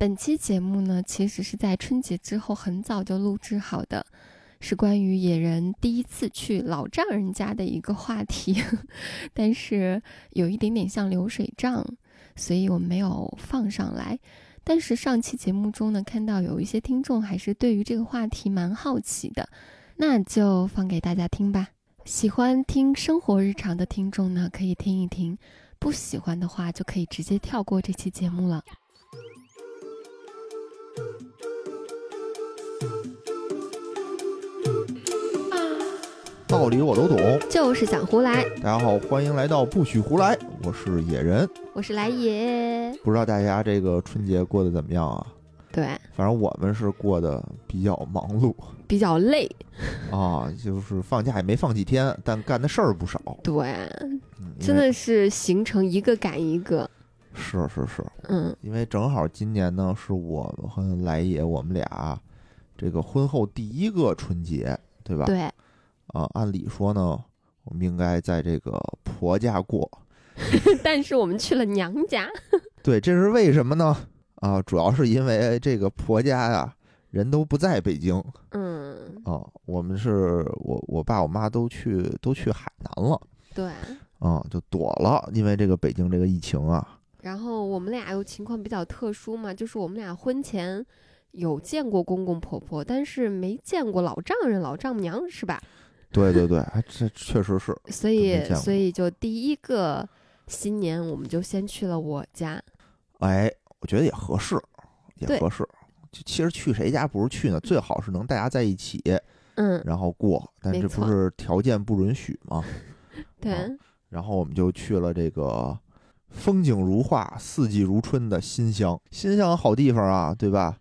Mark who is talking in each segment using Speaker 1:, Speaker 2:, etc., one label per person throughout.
Speaker 1: 本期节目呢，其实是在春节之后很早就录制好的，是关于野人第一次去老丈人家的一个话题，但是有一点点像流水账，所以我没有放上来。但是上期节目中呢，看到有一些听众还是对于这个话题蛮好奇的，那就放给大家听吧。喜欢听生活日常的听众呢，可以听一听；不喜欢的话，就可以直接跳过这期节目了。
Speaker 2: 道理我都懂，
Speaker 1: 就是想胡来。
Speaker 2: 大家好，欢迎来到不许胡来，我是野人，
Speaker 1: 我是来也。
Speaker 2: 不知道大家这个春节过得怎么样啊？
Speaker 1: 对，
Speaker 2: 反正我们是过得比较忙碌，
Speaker 1: 比较累
Speaker 2: 啊，就是放假也没放几天，但干的事儿不少。
Speaker 1: 对，真的是行程一个赶一个。
Speaker 2: 是是是，
Speaker 1: 嗯，
Speaker 2: 因为正好今年呢是我和来也我们俩这个婚后第一个春节，对吧？
Speaker 1: 对。
Speaker 2: 啊，按理说呢，我们应该在这个婆家过，
Speaker 1: 但是我们去了娘家。
Speaker 2: 对，这是为什么呢？啊，主要是因为这个婆家呀，人都不在北京。
Speaker 1: 嗯。
Speaker 2: 啊，我们是我我爸我妈都去都去海南了。
Speaker 1: 对。
Speaker 2: 啊，就躲了，因为这个北京这个疫情啊。
Speaker 1: 然后我们俩又情况比较特殊嘛，就是我们俩婚前有见过公公婆婆，但是没见过老丈人老丈母娘，是吧？
Speaker 2: 对对对，这确实是。
Speaker 1: 所以，所以就第一个新年，我们就先去了我家。
Speaker 2: 哎，我觉得也合适，也合适。就其实去谁家不是去呢？最好是能大家在一起，
Speaker 1: 嗯，
Speaker 2: 然后过。但这不是条件不允许吗？
Speaker 1: 对。
Speaker 2: 然后我们就去了这个风景如画、四季如春的新乡。新乡好地方啊，对吧？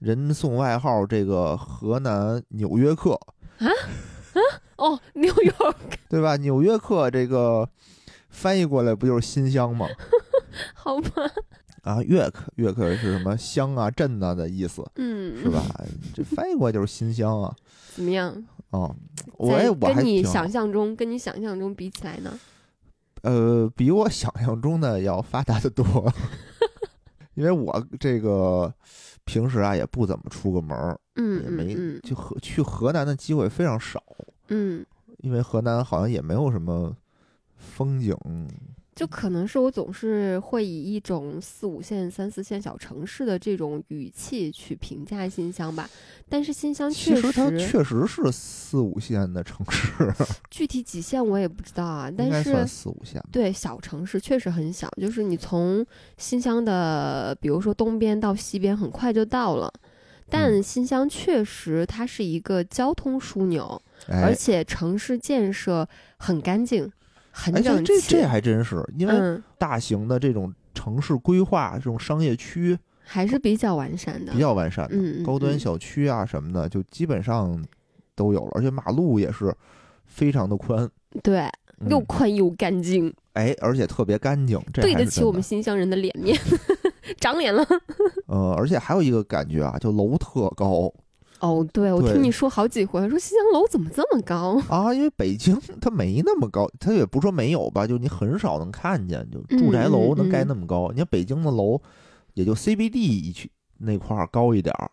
Speaker 2: 人送外号这个河南纽约客
Speaker 1: 啊。啊哦，纽约，
Speaker 2: 对吧？纽约客这个翻译过来不就是新乡吗？
Speaker 1: 好吧。
Speaker 2: 啊，约克，约克是什么乡啊、镇啊的意思？
Speaker 1: 嗯，
Speaker 2: 是吧？这翻译过来就是新乡啊。
Speaker 1: 怎么样？
Speaker 2: 哦，我我
Speaker 1: 跟你想象中，跟你想象中比起来呢？
Speaker 2: 呃，比我想象中的要发达的多。因为我这个平时啊也不怎么出个门儿。
Speaker 1: 嗯，
Speaker 2: 也没就河去河南的机会非常少。
Speaker 1: 嗯，
Speaker 2: 因为河南好像也没有什么风景。
Speaker 1: 就可能是我总是会以一种四五线、三四线小城市的这种语气去评价新乡吧。但是新乡确
Speaker 2: 实它确实是四五线的城市。
Speaker 1: 具体几线我也不知道啊，但是
Speaker 2: 四五线。
Speaker 1: 对，小城市确实很小。就是你从新乡的，比如说东边到西边，很快就到了。但新乡确实，它是一个交通枢纽，而且城市建设很干净，很整齐。
Speaker 2: 这这还真是，因为大型的这种城市规划，这种商业区
Speaker 1: 还是比较完善的，
Speaker 2: 比较完善的。
Speaker 1: 嗯，
Speaker 2: 高端小区啊什么的，就基本上都有了，而且马路也是非常的宽，
Speaker 1: 对，又宽又干净。
Speaker 2: 哎，而且特别干净，这
Speaker 1: 对得起我们新乡人的脸面。长脸了，
Speaker 2: 呃，而且还有一个感觉啊，就楼特高。
Speaker 1: 哦，对，我听你说好几回，说新疆楼怎么这么高
Speaker 2: 啊？因为北京它没那么高，它也不说没有吧，就你很少能看见，就住宅楼能盖那么高。你看北京的楼，也就 CBD 一区那块儿高一点儿，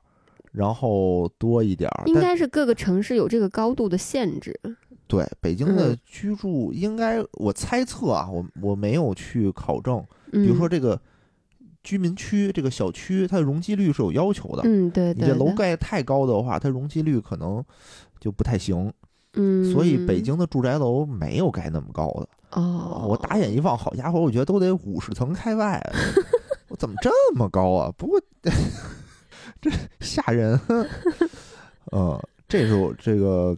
Speaker 2: 然后多一点儿。
Speaker 1: 应该是各个城市有这个高度的限制。
Speaker 2: 对，北京的居住应该，我猜测啊，我我没有去考证，比如说这个。居民区这个小区，它的容积率是有要求的。
Speaker 1: 嗯，对
Speaker 2: 对。你这楼盖太高的话，它容积率可能就不太行。
Speaker 1: 嗯。
Speaker 2: 所以北京的住宅楼没有盖那么高的。
Speaker 1: 哦。
Speaker 2: 我打眼一望，好家伙，我觉得都得五十层开外。我怎么这么高啊？不过这吓人。呃，这是我这个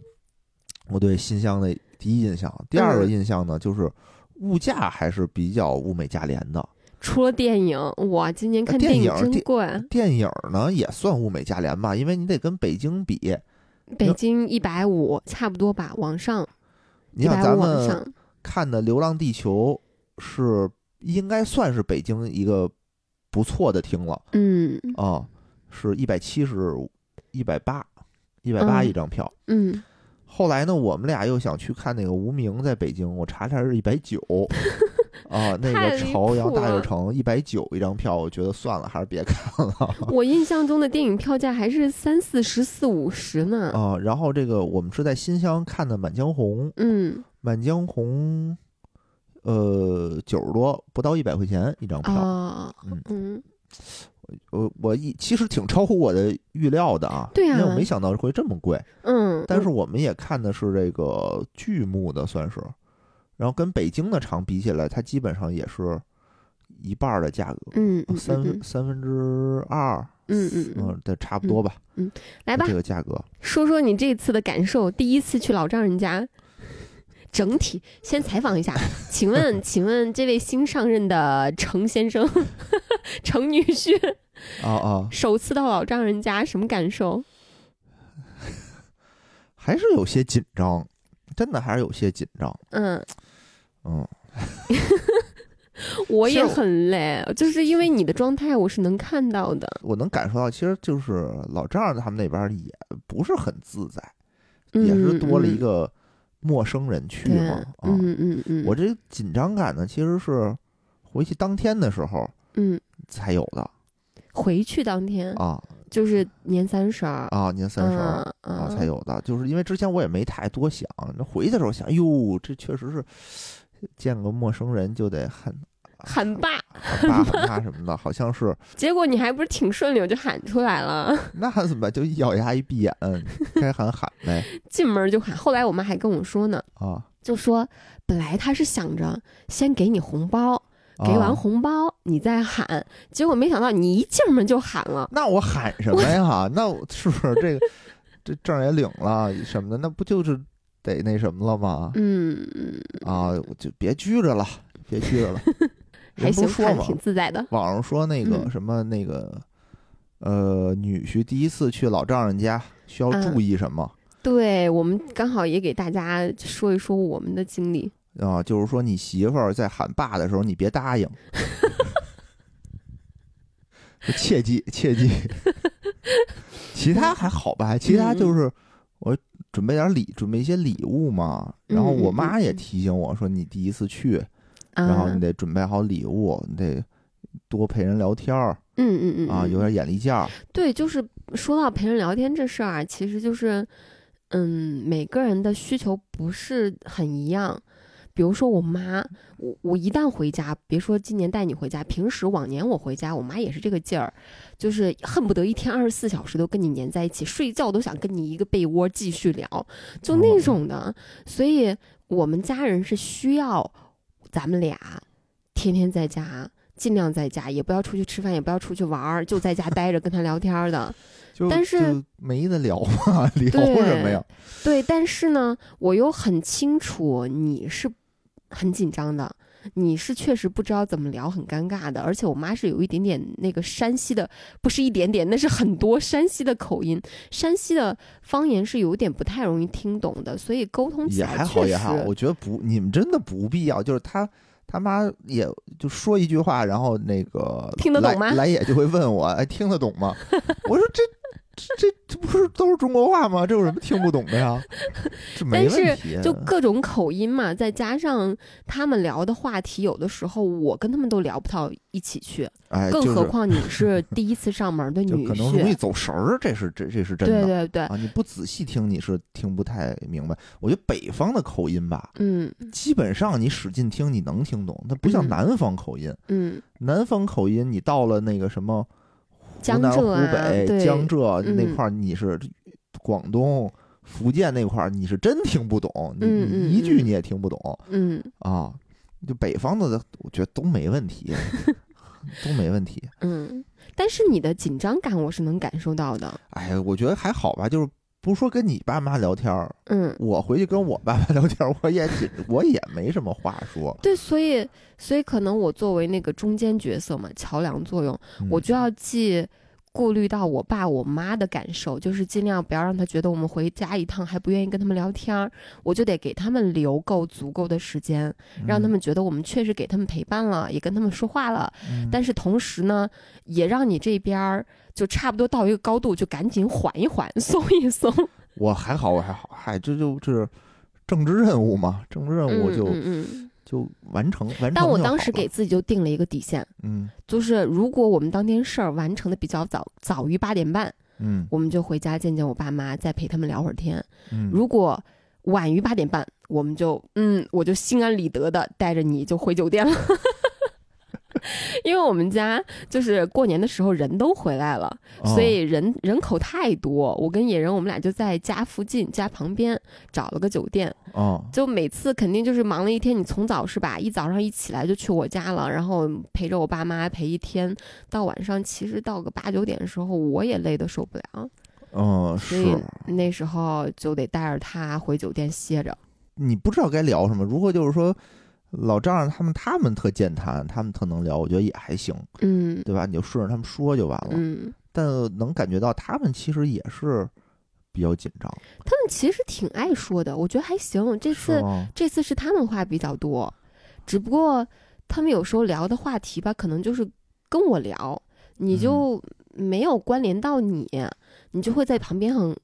Speaker 2: 我对新乡的第一印象。第二个印象呢，就是物价还是比较物美价廉的。
Speaker 1: 除了电影，我，今年看电
Speaker 2: 影
Speaker 1: 真贵。
Speaker 2: 电影呢也算物美价廉吧，因为你得跟北京比。
Speaker 1: 北京一百五差不多吧，往上。
Speaker 2: 你想咱们看的《流浪地球》是应该算是北京一个不错的厅了。
Speaker 1: 嗯。
Speaker 2: 啊，是一百七十，一百八，一百八一张票。
Speaker 1: 嗯。
Speaker 2: 后来呢，我们俩又想去看那个《无名》在北京，我查查是一百九。啊，那个朝阳大悦城一百九一张票，我觉得算了，还是别看了
Speaker 1: 我印象中的电影票价还是三四十、四五十呢。
Speaker 2: 啊。然后这个我们是在新乡看的《满江红》，《
Speaker 1: 嗯
Speaker 2: 满江红》呃九十多，不到一百块钱一张票。
Speaker 1: 啊
Speaker 2: 嗯
Speaker 1: 嗯
Speaker 2: 我我一其实挺超乎我的预料的啊，
Speaker 1: 对啊
Speaker 2: 因为我没想到会这么贵。
Speaker 1: 嗯，
Speaker 2: 但是我们也看的是这个剧目的，算是，然后跟北京的厂比起来，它基本上也是一半的价格，
Speaker 1: 嗯嗯
Speaker 2: 三三分之二，
Speaker 1: 嗯嗯嗯，
Speaker 2: 嗯，对，差不多吧，嗯
Speaker 1: 来吧
Speaker 2: 这，个价格。
Speaker 1: 说说你这次的感受。第一次去老丈人家，整体先采访一下，请问，请问这位新上任的程先生，程女婿，
Speaker 2: 哦哦，
Speaker 1: 首次到老丈人家什么感受？
Speaker 2: 还是有些紧张，真的还是有些紧张。
Speaker 1: 嗯，
Speaker 2: 嗯，
Speaker 1: 我也很累，就是因为你的状态我是能看到的，
Speaker 2: 我能感受到，其实就是老丈人他们那边也不是很自在，
Speaker 1: 嗯
Speaker 2: 也是多了一
Speaker 1: 嗯
Speaker 2: 个陌生人去
Speaker 1: 对
Speaker 2: 嘛。啊，
Speaker 1: 嗯嗯嗯，
Speaker 2: 我这紧张感呢，其实是回去当天的时候
Speaker 1: 嗯。
Speaker 2: 才有的。
Speaker 1: 回去当天？
Speaker 2: 啊。
Speaker 1: 就是年三十儿，
Speaker 2: 啊，年三十儿
Speaker 1: 嗯
Speaker 2: 啊才有的，就是因为之前我也没太多想，那回去的时候想，哟，这确实是见个陌生人就得喊
Speaker 1: 喊爸，
Speaker 2: 喊爸喊妈什么的，好像是
Speaker 1: 结果你还不是挺顺溜，就喊出来了，
Speaker 2: 那怎么办？就一咬牙一闭眼，该喊喊呗
Speaker 1: 进门就喊。后来我妈还跟我说呢，
Speaker 2: 啊。
Speaker 1: 就说本来她是想着先给你红包，给完
Speaker 2: 啊
Speaker 1: 红包你再喊，结果没想到你一进门就喊了。
Speaker 2: 那我喊什么呀？那我是不是这个这证也领了什么的？那不就是得那什么了吗？
Speaker 1: 嗯，
Speaker 2: 啊，就别拘着了，别拘着了。
Speaker 1: 还
Speaker 2: 人不
Speaker 1: 行，看
Speaker 2: 是说嘛，
Speaker 1: 挺自在的。
Speaker 2: 网上说那个
Speaker 1: 嗯
Speaker 2: 什么那个，呃，女婿第一次去老丈人家需要
Speaker 1: 嗯
Speaker 2: 注意什么
Speaker 1: 对我们刚好也给大家说一说我们的经历。
Speaker 2: 啊？就是说你媳妇儿在喊爸的时候，你别答应，切记切记。其他还好吧，其他
Speaker 1: 嗯
Speaker 2: 就是我准备点礼，准备一些礼物嘛。然后我妈也
Speaker 1: 嗯
Speaker 2: 提醒我说，你第一次去，然后
Speaker 1: 啊
Speaker 2: 你得准备好礼物，你得多陪人聊天儿
Speaker 1: 嗯嗯嗯
Speaker 2: 啊，
Speaker 1: 嗯
Speaker 2: 有点眼力见儿。
Speaker 1: 对，就是说到陪人聊天这事儿啊，其实就是，嗯，每个人的需求不是很一样。比如说我妈，我我一旦回家，别说今年带你回家，平时往年我回家，我妈也是这个劲儿，就是恨不得一天二十四小时都跟你黏在一起，睡觉都想跟你一个被窝继续聊，就那
Speaker 2: 哦
Speaker 1: 种的。所以我们家人是需要咱们俩天天在家。尽量在家，也不要出去吃饭，也不要出去玩儿，就在家待着跟他聊天儿的。
Speaker 2: 就
Speaker 1: 但是
Speaker 2: 就没得聊嘛，聊
Speaker 1: 对
Speaker 2: 什么呀？
Speaker 1: 对，但是呢，我又很清楚你是很紧张的，你是确实不知道怎么聊，很尴尬的。而且我妈是有一点点那个山西的，不是一点点，那是很多山西的口音，山西的方言是有点不太容易听懂的，所以沟通起
Speaker 2: 也还好也好，
Speaker 1: 实
Speaker 2: 我觉得不，你们真的不必要。就是他他妈也就说一句话，然后那个
Speaker 1: 听得懂吗
Speaker 2: 来也就会问我，哎，听得懂吗？我说这这这这不是都是中国话吗？这有什么听不懂的呀？这没
Speaker 1: 但
Speaker 2: 问题。
Speaker 1: 就各种口音嘛，再加上他们聊的话题，有的时候我跟他们都聊不到一起去，
Speaker 2: 哎，
Speaker 1: 更
Speaker 2: 就是
Speaker 1: 何况你是第一次上门的女
Speaker 2: 婿可能容易。走神儿，这是这这是真的。
Speaker 1: 对对对，
Speaker 2: 啊，你不仔细听你是听不太明白。我觉得北方的口音吧，
Speaker 1: 嗯
Speaker 2: 基本上你使劲听你能听懂，它不像
Speaker 1: 嗯
Speaker 2: 南方口音。
Speaker 1: 嗯，
Speaker 2: 南方口音你到了那个什么湖南、湖
Speaker 1: 江浙啊
Speaker 2: 北、江浙那
Speaker 1: 嗯
Speaker 2: 块儿，你是广东、福建那块儿，你是真听不懂，你一句
Speaker 1: 嗯
Speaker 2: 你也听不懂
Speaker 1: 嗯
Speaker 2: 啊。就北方的，我觉得都没问题，都没问题。
Speaker 1: 嗯，但是你的紧张感我是能感受到的。
Speaker 2: 哎呀，我觉得还好吧，就是不是说跟你爸妈聊天儿，
Speaker 1: 嗯，
Speaker 2: 我回去跟我爸妈聊天儿，我也紧，我也没什么话说。
Speaker 1: 对，所以所以可能我作为那个中间角色嘛，桥梁作用，我
Speaker 2: 嗯
Speaker 1: 就要既顾虑到我爸我妈的感受，就是尽量不要让他觉得我们回家一趟还不愿意跟他们聊天儿，我就得给他们留够足够的时间，让他们觉得我们确实给他们陪伴了，也跟他们说话了。
Speaker 2: 嗯，
Speaker 1: 但是同时呢，也让你这边儿就差不多到一个高度，就赶紧缓一缓，松一松。
Speaker 2: 我还好，我还好，嗨，这就是政治任务嘛，政治任务就、
Speaker 1: 嗯嗯
Speaker 2: 就完成完成。
Speaker 1: 但我当时给自己就定了一个底线，
Speaker 2: 嗯
Speaker 1: 就是如果我们当天事儿完成的比较早，早于八点半，
Speaker 2: 嗯
Speaker 1: 我们就回家见见我爸妈，再陪他们聊会儿天。
Speaker 2: 嗯，
Speaker 1: 如果晚于八点半，我们就嗯，我就心安理得的带着你就回酒店了。因为我们家就是过年的时候人都回来了，
Speaker 2: 哦
Speaker 1: 所以人人口太多。我跟野人我们俩就在家附近、家旁边找了个酒店，
Speaker 2: 哦
Speaker 1: 就每次肯定就是忙了一天，你从早是吧？一早上一起来就去我家了，然后陪着我爸妈陪一天，到晚上其实到个八九点的时候，我也累得受不了，
Speaker 2: 嗯
Speaker 1: 所以，那时候就得带着他回酒店歇着。
Speaker 2: 你不知道该聊什么。如果就是说老丈人他们他们特健谈，他们特能聊，我觉得也还行，
Speaker 1: 嗯
Speaker 2: 对吧？你就顺着他们说就完了。
Speaker 1: 嗯，
Speaker 2: 但能感觉到他们其实也是比较紧张，
Speaker 1: 他们其实挺爱说的，我觉得还行。这次？这次是他们话比较多，只不过他们有时候聊的话题吧，可能就是跟我聊，你就没有关联到你，你就会在旁边很，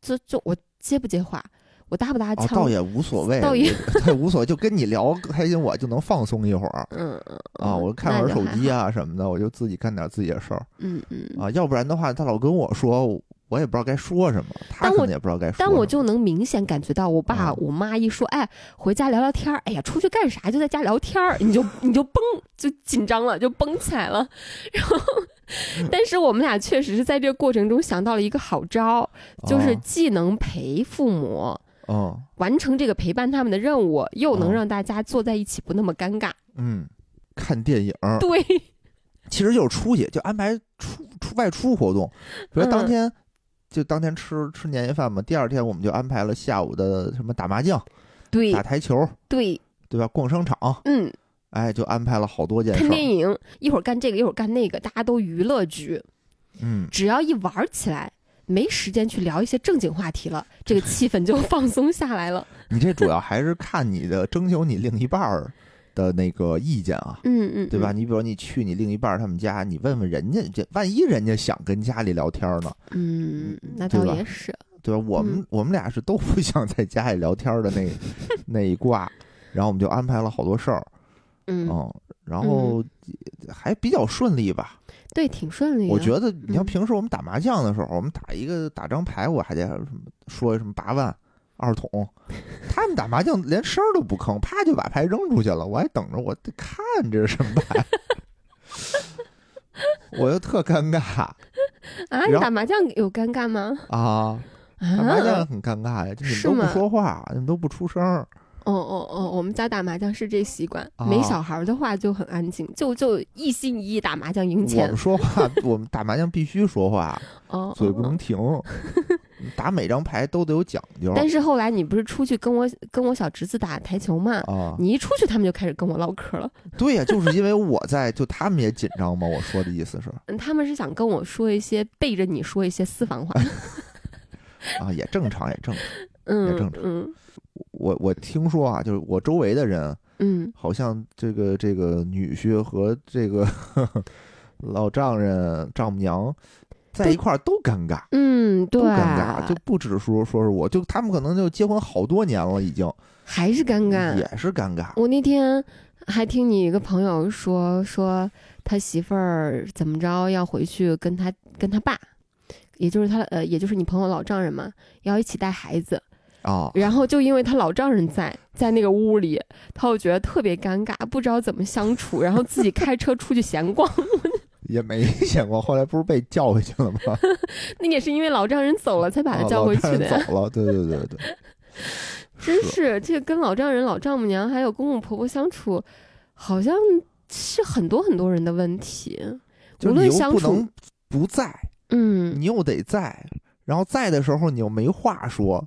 Speaker 1: 就就我接不接话，我搭不搭
Speaker 2: 哦，
Speaker 1: 腔，
Speaker 2: 倒也无所谓，
Speaker 1: 倒也
Speaker 2: 对无所谓，就跟你聊开心，我就能放松一会儿
Speaker 1: 嗯嗯
Speaker 2: 啊。
Speaker 1: 嗯
Speaker 2: 我看会儿手机
Speaker 1: 啊，
Speaker 2: 啊什么的，我就自己干点自己的事儿
Speaker 1: 嗯嗯。
Speaker 2: 啊。要不然的话，他老跟我说，我也不知道该说什么，他可能也不知道该说什么。
Speaker 1: 但我就能明显感觉到，我爸、
Speaker 2: 啊
Speaker 1: 我妈一说，哎，回家聊聊天儿，哎呀，出去干啥？就在家聊天儿，你就你就绷，就紧张了，就绷起来了。然后，但是我们俩确实是在这个过程中想到了一个好招，就是
Speaker 2: 啊
Speaker 1: 既能陪父母
Speaker 2: 嗯
Speaker 1: 完成这个陪伴他们的任务，又能
Speaker 2: 哦
Speaker 1: 让大家坐在一起不那么尴尬。
Speaker 2: 嗯，看电影儿
Speaker 1: 对，
Speaker 2: 其实就是出去，就安排出出外出活动，比如当
Speaker 1: 嗯
Speaker 2: 天。就当天吃吃年夜饭嘛，第二天我们就安排了下午的什么打麻将、
Speaker 1: 对
Speaker 2: 打，台球，
Speaker 1: 对，
Speaker 2: 对吧？逛商场，
Speaker 1: 嗯，
Speaker 2: 哎，就安排了好多件事
Speaker 1: 看电。影，一会儿干这个，一会儿干那个，大家都娱乐局。
Speaker 2: 嗯，
Speaker 1: 只要一玩儿起来，没时间去聊一些正经话题了，这个 气氛就放松下来了。
Speaker 2: 你这主要还是看你的征求你另一半儿的那个意见啊，
Speaker 1: 嗯嗯，
Speaker 2: 对吧？
Speaker 1: 嗯？
Speaker 2: 你比如你去你另一半儿他们家，你问问人家，这万一人家想跟家里聊天呢，
Speaker 1: 嗯，那倒也是。
Speaker 2: 对吧？我们、
Speaker 1: 嗯
Speaker 2: 我们俩是都不想在家里聊天的那 那一挂，然后我们就安排了好多事儿，
Speaker 1: 嗯，
Speaker 2: 嗯，然后还比较顺利吧。
Speaker 1: 对，挺顺利的。
Speaker 2: 我觉得你像
Speaker 1: 嗯
Speaker 2: 平时我们打麻将的时候，我们打一个打张牌，我还得什么说什么八万二筒，他们打麻将连声儿都不吭，啪就把牌扔出去了，我还等着我得看这是什么牌，我就特尴尬
Speaker 1: 啊，你打麻将有尴尬吗？
Speaker 2: 啊，打麻将
Speaker 1: 啊，
Speaker 2: 很尴尬呀，就你们都不说话，你们都不出声儿，
Speaker 1: 哦哦哦，我们家打麻将是这习惯，
Speaker 2: 啊
Speaker 1: 没小孩的话就很安静，就就一心一意打麻将赢钱
Speaker 2: 我们。说话，我们打麻将必须说话，
Speaker 1: 哦，
Speaker 2: 嘴不
Speaker 1: 哦哦
Speaker 2: 能停，打每张牌都得有讲究
Speaker 1: 但是后来你不是出去跟我跟我小侄子打台球嘛？
Speaker 2: 啊。
Speaker 1: 你一出去，他们就开始跟我唠嗑了。
Speaker 2: 对呀、就是因为我在，就他们也紧张嘛。我说的意思是
Speaker 1: 嗯，他们是想跟我说一些背着你说一些私房话。
Speaker 2: 啊，也正常，也正常。
Speaker 1: 也
Speaker 2: 正常
Speaker 1: 嗯
Speaker 2: 我我听说啊，就是我周围的人，
Speaker 1: 嗯
Speaker 2: 好像这个这个女婿和这个 老丈人丈母娘在一块儿都尴尬，
Speaker 1: 嗯，对
Speaker 2: 都，尴尬，就不只说说是我，就他们可能就结婚好多年了，已经
Speaker 1: 还是尴尬。
Speaker 2: 也是尴尬。
Speaker 1: 我那天还听你一个朋友说，说他媳妇儿怎么着要回去跟他跟他爸，也就是他呃，也就是你朋友老丈人嘛，要一起带孩子。
Speaker 2: 啊，
Speaker 1: 然后就因为他老丈人在在那个屋里，他就觉得特别尴尬，不知道怎么相处，然后自己开车出去闲逛。
Speaker 2: 也没闲逛，后来不是被叫回去了吗？
Speaker 1: 那也是因为老丈人走了才把他
Speaker 2: 啊
Speaker 1: 叫回去的呀。
Speaker 2: 人走了，对对对对，
Speaker 1: 真是这个跟老丈人、老丈母娘还有公公婆婆相处，好像是很多很多人的问题。无论相处
Speaker 2: 不能不在，
Speaker 1: 嗯，
Speaker 2: 你又得在，然后在的时候你又没话说，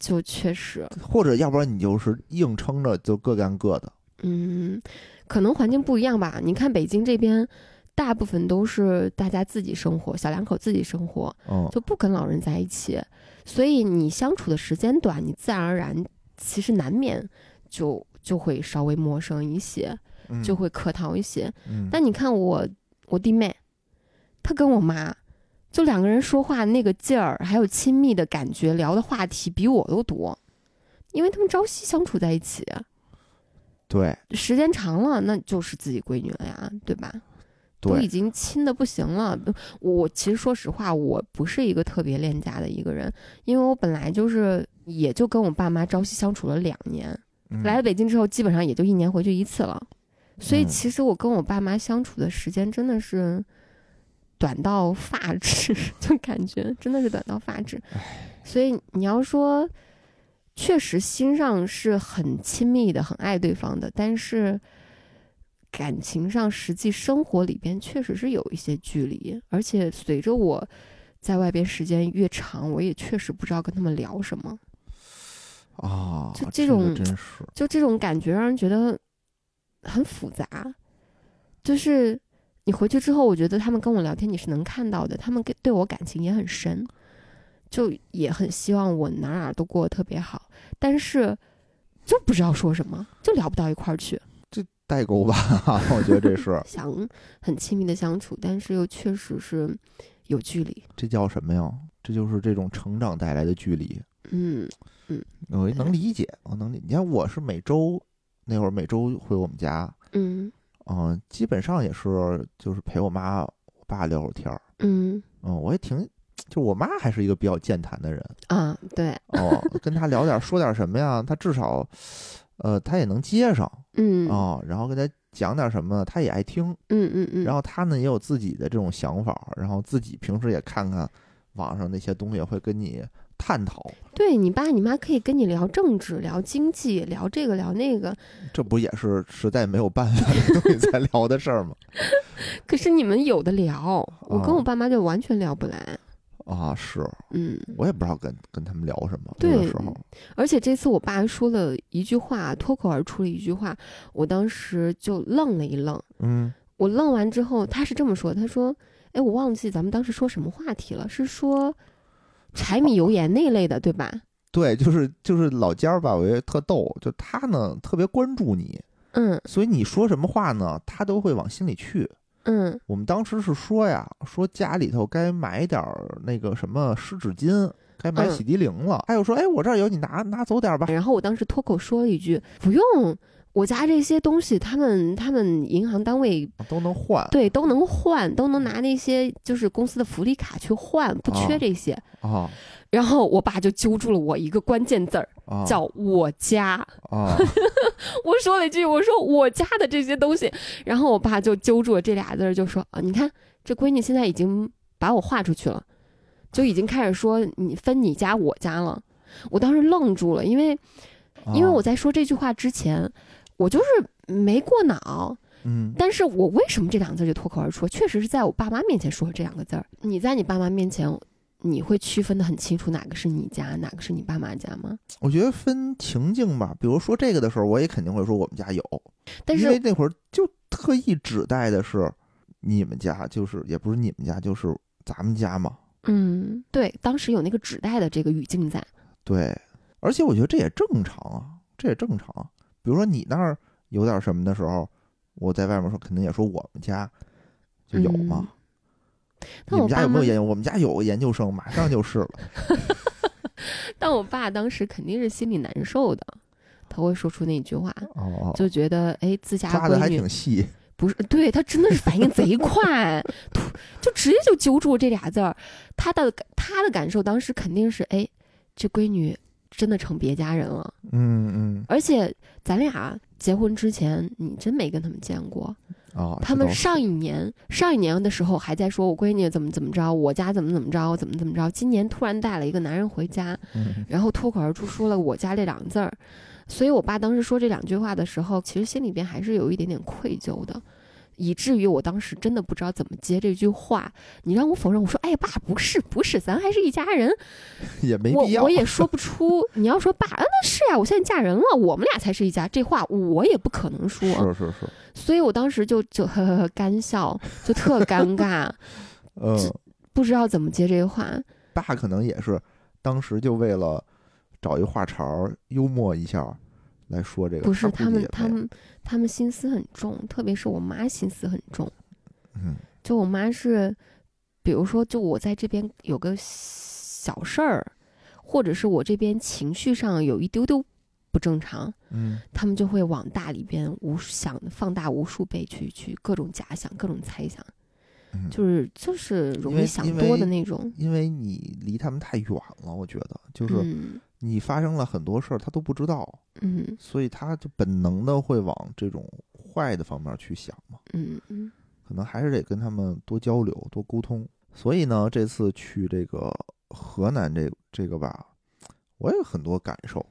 Speaker 1: 就确实，
Speaker 2: 或者要不然你就是硬撑着就各干各的。
Speaker 1: 嗯，可能环境不一样吧。你看北京这边，大部分都是大家自己生活，小两口自己生活，
Speaker 2: 嗯，
Speaker 1: 就不跟老人在一起，所以你相处的时间短，你自然而然其实难免就就会稍微陌生一些，
Speaker 2: 嗯
Speaker 1: 就会客套一些。
Speaker 2: 嗯，
Speaker 1: 但你看我我弟妹，她跟我妈，就两个人说话那个劲儿，还有亲密的感觉，聊的话题比我都多，因为他们朝夕相处在一起。
Speaker 2: 对
Speaker 1: 时间长了，那就是自己闺女了呀，对吧？都已，经亲的不行了。我其实说实话，我不是一个特别恋家的一个人，因为我本来就是也就跟我爸妈朝夕相处了两年，
Speaker 2: 嗯
Speaker 1: 来了北京之后，基本上也就一年回去一次了。所以
Speaker 2: 嗯
Speaker 1: 其实我跟我爸妈相处的时间真的是短到发指，就感觉真的是短到发指。所以你要说，确实心上是很亲密的，很爱对方的，但是感情上，实际生活里边确实是有一些距离，而且随着我在外边时间越长，我也确实不知道跟他们聊什么。
Speaker 2: 啊，
Speaker 1: 就
Speaker 2: 这
Speaker 1: 种就这种感觉让人觉得很复杂。就是你回去之后，我觉得他们跟我聊天，你是能看到的，他们跟对我感情也很深，就也很希望我哪哪都过得特别好，但是就不知道说什么，就聊不到一块儿去。
Speaker 2: 代沟吧，我觉得这是
Speaker 1: 想很亲密的相处，但是又确实是有距离。
Speaker 2: 这叫什么呀？这就是这种成长带来的距离。
Speaker 1: 嗯嗯
Speaker 2: 我能理解，我能理解。你看，我是每周那会儿每周回我们家，
Speaker 1: 嗯
Speaker 2: 嗯、基本上也是就是陪我妈我爸聊会儿天儿。
Speaker 1: 嗯。
Speaker 2: 嗯，我也挺，就我妈还是一个比较健谈的人。
Speaker 1: 啊，对，
Speaker 2: 哦，跟她聊点儿说点儿什么呀，她至少，呃，她也能接上
Speaker 1: 嗯。
Speaker 2: 哦，然后跟她讲点儿什么，她也爱听。
Speaker 1: 嗯嗯嗯，
Speaker 2: 然后她呢也有自己的这种想法儿，然后自己平时也看看网上那些东西，会跟你探讨。
Speaker 1: 对你爸你妈可以跟你聊政治、聊经济、聊这个聊那个，
Speaker 2: 这不也是实在没有办法的东西才聊的事儿吗？
Speaker 1: 可是你们有的聊，我跟
Speaker 2: 哦
Speaker 1: 我爸妈就完全聊不来。
Speaker 2: 啊，是
Speaker 1: 嗯，
Speaker 2: 我也不知道跟跟他们聊什么。
Speaker 1: 对
Speaker 2: 时候，
Speaker 1: 而且这次我爸说了一句话，脱口而出了一句话，我当时就愣了一愣。
Speaker 2: 嗯
Speaker 1: 我愣完之后，他是这么说：“他说，哎，我忘记咱们当时说什么话题了，是说柴米油盐那类的，对吧？
Speaker 2: 对，就是就是老家儿吧，我觉得特逗，就他呢特别关注你，
Speaker 1: 嗯
Speaker 2: 所以你说什么话呢，他都会往心里去。
Speaker 1: 嗯
Speaker 2: 我们当时是说呀，说家里头该买点儿那个什么湿纸巾，该买
Speaker 1: 嗯
Speaker 2: 洗涤灵了。还有说，哎，我这儿有，你拿拿走点儿吧。
Speaker 1: 然后我当时脱口说了一句：“不用，我家这些东西，他们他们银行单位
Speaker 2: 都能换
Speaker 1: 对都能换，都能拿那些就是公司的福利卡去换，不缺
Speaker 2: 哦
Speaker 1: 这些。
Speaker 2: 啊
Speaker 1: 然后我爸就揪住了我一个关键字儿，
Speaker 2: 啊，
Speaker 1: 叫“我家 ”。
Speaker 2: 啊
Speaker 1: 我说了一句：“我说我家的这些东西。”然后我爸就揪住了这俩字儿，就说：“啊，你看这闺女现在已经把我划出去了，就已经开始说你分你家我家了。”我当时愣住了，因为因为
Speaker 2: 啊
Speaker 1: 我在说这句话之前，我就是没过脑。
Speaker 2: 嗯
Speaker 1: 但是我为什么这两个字就脱口而出？确实是在我爸妈面前说这两个字儿。你在你爸妈面前，你会区分的很清楚哪个是你家，哪个是你爸妈家吗？
Speaker 2: 我觉得分情境吧，比如说这个的时候，我也肯定会说我们家有，
Speaker 1: 但是
Speaker 2: 因为那会儿就特意指代的是你们家，就是也不是你们家，就是咱们家嘛。
Speaker 1: 嗯，对，当时有那个指代的这个语境在。
Speaker 2: 对，而且我觉得这也正常啊，这也正常。比如说你那儿有点什么的时候，我在外面说，肯定也说我们家就有嘛。你们家
Speaker 1: 但我爸妈
Speaker 2: 有没有研究？我们家有个研究生，马上就是了。
Speaker 1: 但我爸当时肯定是心里难受的，他会说出那句话，
Speaker 2: 哦，
Speaker 1: 就觉得哎，自家
Speaker 2: 抓的还挺细。
Speaker 1: 不是，对他真的是反应贼快，突就直接就揪住这俩字儿。他的他的感受当时肯定是，哎，这闺女真的成别家人了。
Speaker 2: 嗯嗯
Speaker 1: 而且咱俩结婚之前，你真没跟他们见过。
Speaker 2: 啊，
Speaker 1: 他们上一年上一年的时候还在说我闺女怎么怎么着，我家怎么怎么着，怎么怎么着。今年突然带了一个男人回家，
Speaker 2: 嗯
Speaker 1: 然后脱口而出说了我家这两个字儿，所以我爸当时说这两句话的时候，其实心里边还是有一点点愧疚的，以至于我当时真的不知道怎么接这句话。你让我否认，我说哎呀爸不是不是，咱还是一家人，
Speaker 2: 也没必要。
Speaker 1: 我也说不出。你要说爸，啊那是呀，我现在嫁人了，我们俩才是一家，这话我也不可能说。
Speaker 2: 是是是，
Speaker 1: 所以我当时就就呵呵呵干笑，就特尴尬，
Speaker 2: 嗯，
Speaker 1: 不知道怎么接这个话。
Speaker 2: 爸可能也是当时就为了找一话茬儿幽默一下来说这个。
Speaker 1: 不是他们他们他们心思很重，特别是我妈心思很重。
Speaker 2: 嗯
Speaker 1: 就我妈是，比如说，就我在这边有个小事儿，或者是我这边情绪上有一丢丢不正常，
Speaker 2: 嗯
Speaker 1: 他们就会往大里边无想放大无数倍去去各种假想、各种猜想，
Speaker 2: 嗯，
Speaker 1: 就是就是容易想多的那种。
Speaker 2: 因为你离他们太远了，我觉得就是
Speaker 1: 嗯
Speaker 2: 你发生了很多事儿，他都不知道，
Speaker 1: 嗯
Speaker 2: 所以他就本能的会往这种坏的方面去想嘛。
Speaker 1: 嗯嗯
Speaker 2: 可能还是得跟他们多交流、多沟通。所以呢，这次去这个河南这这个吧，我有很多感受。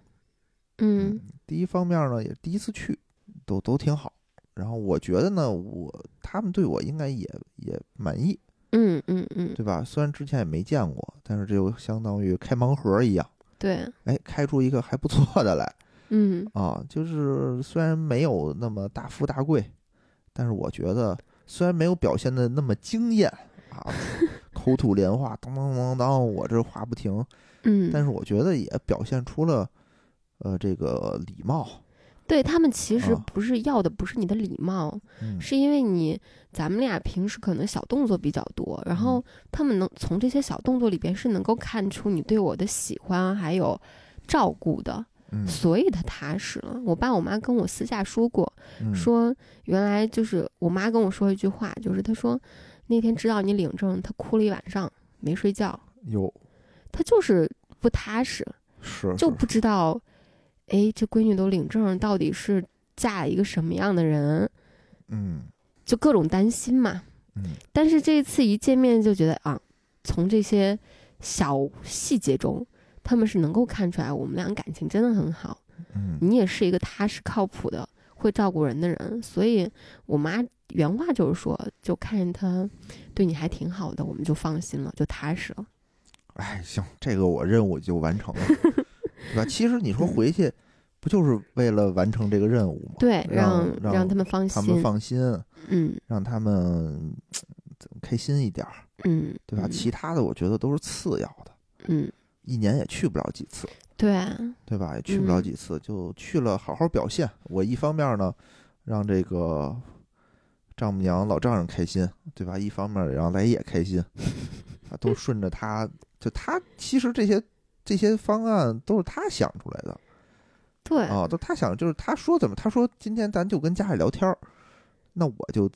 Speaker 1: 嗯
Speaker 2: 第一方面呢，也第一次去，都都挺好。然后我觉得呢，我他们对我应该也也满意，
Speaker 1: 嗯嗯嗯，
Speaker 2: 对吧？虽然之前也没见过，但是这就相当于开盲盒一样，
Speaker 1: 对，
Speaker 2: 哎，开出一个还不错的来
Speaker 1: 嗯
Speaker 2: 啊。就是虽然没有那么大富大贵，但是我觉得虽然没有表现的那么惊艳啊，口吐莲花，当当当当，我这话不停，
Speaker 1: 嗯，
Speaker 2: 但是我觉得也表现出了呃这个礼貌。
Speaker 1: 对他们其实
Speaker 2: 啊
Speaker 1: 不是要的不是你的礼貌，
Speaker 2: 嗯。
Speaker 1: 是因为你咱们俩平时可能小动作比较多，然后他们能从这些小动作里边是能够看出你对我的喜欢还有照顾的，
Speaker 2: 嗯。
Speaker 1: 所以他踏实了。我爸我妈跟我私下说过，
Speaker 2: 嗯。
Speaker 1: 说原来就是我妈跟我说一句话，就是她说那天知道你领证，她哭了一晚上没睡觉，
Speaker 2: 有
Speaker 1: 她就是不踏实，
Speaker 2: 是
Speaker 1: 就是不知道，哎，这闺女都领证，到底是嫁了一个什么样的人，
Speaker 2: 嗯
Speaker 1: 就各种担心嘛。
Speaker 2: 嗯
Speaker 1: 但是这一次一见面就觉得啊，从这些小细节中，他们是能够看出来我们俩感情真的很好。
Speaker 2: 嗯
Speaker 1: 你也是一个踏实靠谱的、会照顾人的人，所以我妈原话就是说，就看见他对你还挺好的，我们就放心了，就踏实了。
Speaker 2: 哎，行，这个我任务就完成了，对吧？其实你说回去，不就是为了完成这个任务吗？
Speaker 1: 对，
Speaker 2: 让
Speaker 1: 让他们放心。
Speaker 2: 他们放心，
Speaker 1: 嗯
Speaker 2: 让他们开心一点儿，
Speaker 1: 嗯，
Speaker 2: 对吧？
Speaker 1: 嗯
Speaker 2: 其他的我觉得都是次要的，
Speaker 1: 嗯，
Speaker 2: 一年也去不了几次，
Speaker 1: 对啊，
Speaker 2: 对吧？也去不了
Speaker 1: 嗯
Speaker 2: 几次，就去了好好表现。我一方面呢，让这个丈母娘老丈人开心，对吧？一方面也让来也开心，啊，都顺着他，就他其实这些这些方案都是他想出来的
Speaker 1: 对，
Speaker 2: 啊，都他想，就是他说怎么，他说今天咱就跟家里聊天儿，那我就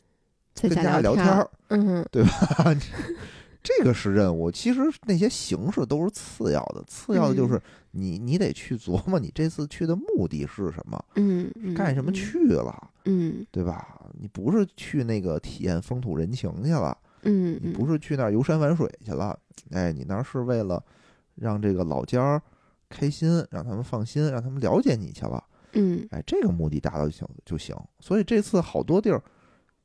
Speaker 1: 在家
Speaker 2: 跟家里聊
Speaker 1: 天
Speaker 2: 天儿，
Speaker 1: 嗯
Speaker 2: 对吧？这个是任务，其实那些形式都是次要的，次要的就是你你得去琢磨你这次去的目的是什么，
Speaker 1: 嗯嗯，
Speaker 2: 干什么
Speaker 1: 嗯？
Speaker 2: 去了，
Speaker 1: 嗯
Speaker 2: 对吧？你不是去那个体验风土人情去了，
Speaker 1: 嗯，
Speaker 2: 你不是去那儿游山玩水去了，哎，你那儿是为了让这个老家儿开心，让他们放心，让他们了解你去了，
Speaker 1: 嗯
Speaker 2: 哎，这个目的达到就行就行。所以这次好多地儿